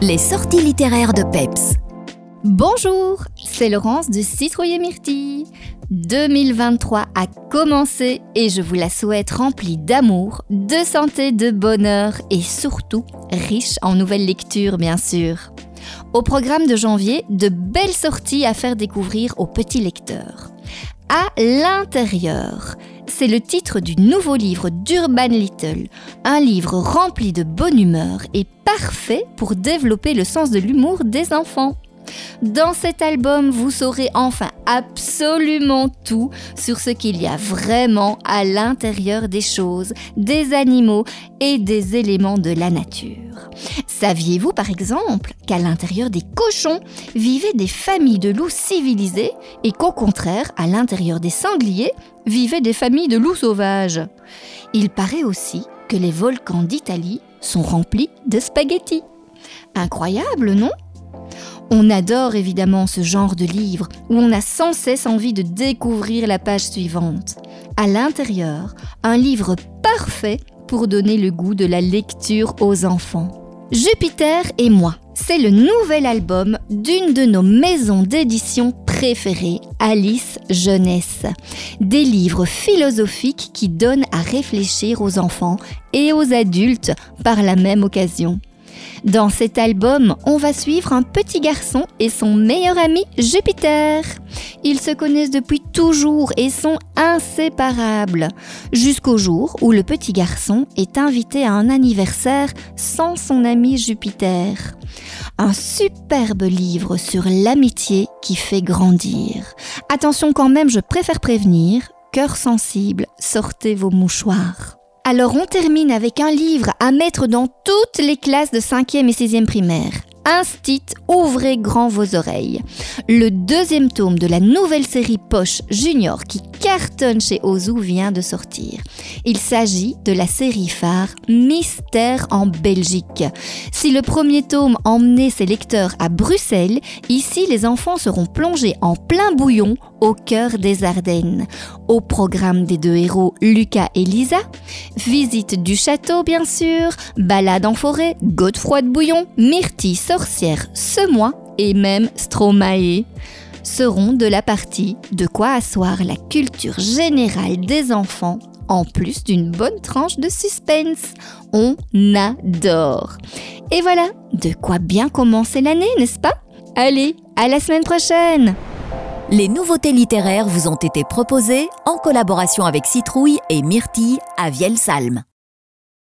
Les sorties littéraires de Peps. Bonjour, c'est Laurence de Citrouille Myrtille. 2023 a commencé et je vous la souhaite remplie d'amour, de santé, de bonheur et surtout riche en nouvelles lectures bien sûr. Au programme de janvier, de belles sorties à faire découvrir aux petits lecteurs. À l'intérieur, c'est le titre du nouveau livre d'Urban Little, un livre rempli de bonne humeur et parfait pour développer le sens de l'humour des enfants. Dans cet album, vous saurez enfin absolument tout sur ce qu'il y a vraiment à l'intérieur des choses, des animaux et des éléments de la nature. Saviez-vous par exemple qu'à l'intérieur des cochons vivaient des familles de loups civilisés et qu'au contraire, à l'intérieur des sangliers vivaient des familles de loups sauvages? Il paraît aussi que les volcans d'Italie sont remplis de spaghettis. Incroyable, non? On adore évidemment ce genre de livre où on a sans cesse envie de découvrir la page suivante. À l'intérieur, un livre parfait pour donner le goût de la lecture aux enfants. Jupiter et moi, c'est le nouvel album d'une de nos maisons d'édition préférées, Alice Jeunesse. Des livres philosophiques qui donnent à réfléchir aux enfants et aux adultes par la même occasion. Dans cet album, on va suivre un petit garçon et son meilleur ami Jupiter. Ils se connaissent depuis toujours et sont inséparables, jusqu'au jour où le petit garçon est invité à un anniversaire sans son ami Jupiter. Un superbe livre sur l'amitié qui fait grandir. Attention quand même, je préfère prévenir, cœur sensible, sortez vos mouchoirs. Alors on termine avec un livre à mettre dans toutes les classes de 5e et 6e primaire. Instit, ouvrez grand vos oreilles. Le deuxième tome de la nouvelle série Poche Junior qui cartonne chez Ozu vient de sortir. Il s'agit de la série phare Mystère en Belgique. Si le premier tome emmenait ses lecteurs à Bruxelles, ici les enfants seront plongés en plein bouillon au cœur des Ardennes. Au programme des deux héros Lucas et Lisa, visite du château bien sûr, balade en forêt, Godefroy de Bouillon, Myrtille sorcière, Semois et même Stromae seront de la partie de quoi asseoir la culture générale des enfants en plus d'une bonne tranche de suspense. On adore. Et voilà, de quoi bien commencer l'année, n'est-ce pas? Allez, à la semaine prochaine Les nouveautés littéraires vous ont été proposées en collaboration avec Citrouille et Myrtille à Vielsalm.